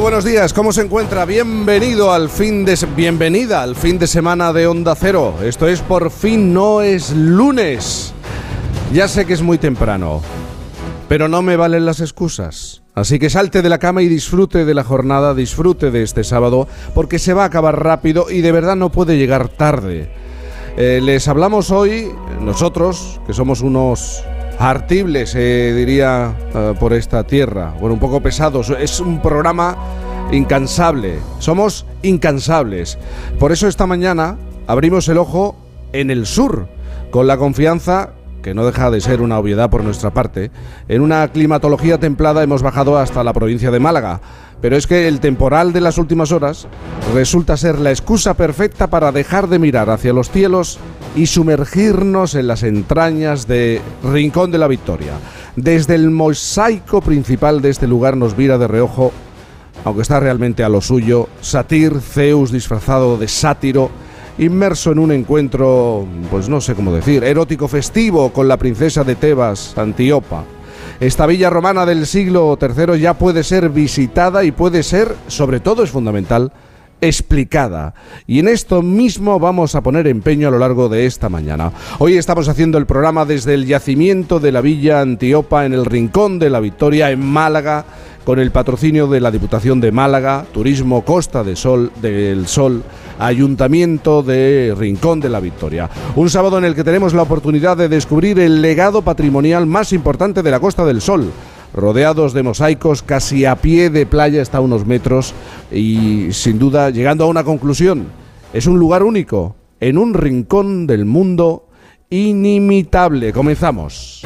buenos días. ¿Cómo se encuentra? Bienvenido al fin de bienvenida al fin de semana de Onda Cero. Esto es por fin no es lunes. Ya sé que es muy temprano, pero no me valen las excusas. Así que salte de la cama y disfrute de la jornada, disfrute de este sábado, porque se va a acabar rápido y de verdad no puede llegar tarde. Eh, les hablamos hoy, nosotros, que somos unos artibles, se diría, eh, por esta tierra. Bueno, un poco pesados. Es un programa incansable. Somos incansables. Por eso esta mañana abrimos el ojo en el sur, con la confianza que no deja de ser una obviedad por nuestra parte, en una climatología templada hemos bajado hasta la provincia de Málaga. Pero es que el temporal de las últimas horas resulta ser la excusa perfecta para dejar de mirar hacia los cielos y sumergirnos en las entrañas de Rincón de la Victoria. Desde el mosaico principal de este lugar nos vira de reojo, aunque está realmente a lo suyo, Satir, Zeus disfrazado de sátiro, inmerso en un encuentro, pues no sé cómo decir, erótico festivo con la princesa de Tebas, Antiopa. Esta villa romana del siglo III ya puede ser visitada y puede ser, sobre todo es fundamental, explicada. Y en esto mismo vamos a poner empeño a lo largo de esta mañana. Hoy estamos haciendo el programa desde el yacimiento de la Villa Antiopa en el Rincón de la Victoria en Málaga con el patrocinio de la Diputación de Málaga, Turismo Costa de Sol, del Sol, Ayuntamiento de Rincón de la Victoria. Un sábado en el que tenemos la oportunidad de descubrir el legado patrimonial más importante de la Costa del Sol rodeados de mosaicos, casi a pie de playa, está a unos metros y sin duda llegando a una conclusión. Es un lugar único, en un rincón del mundo inimitable. Comenzamos.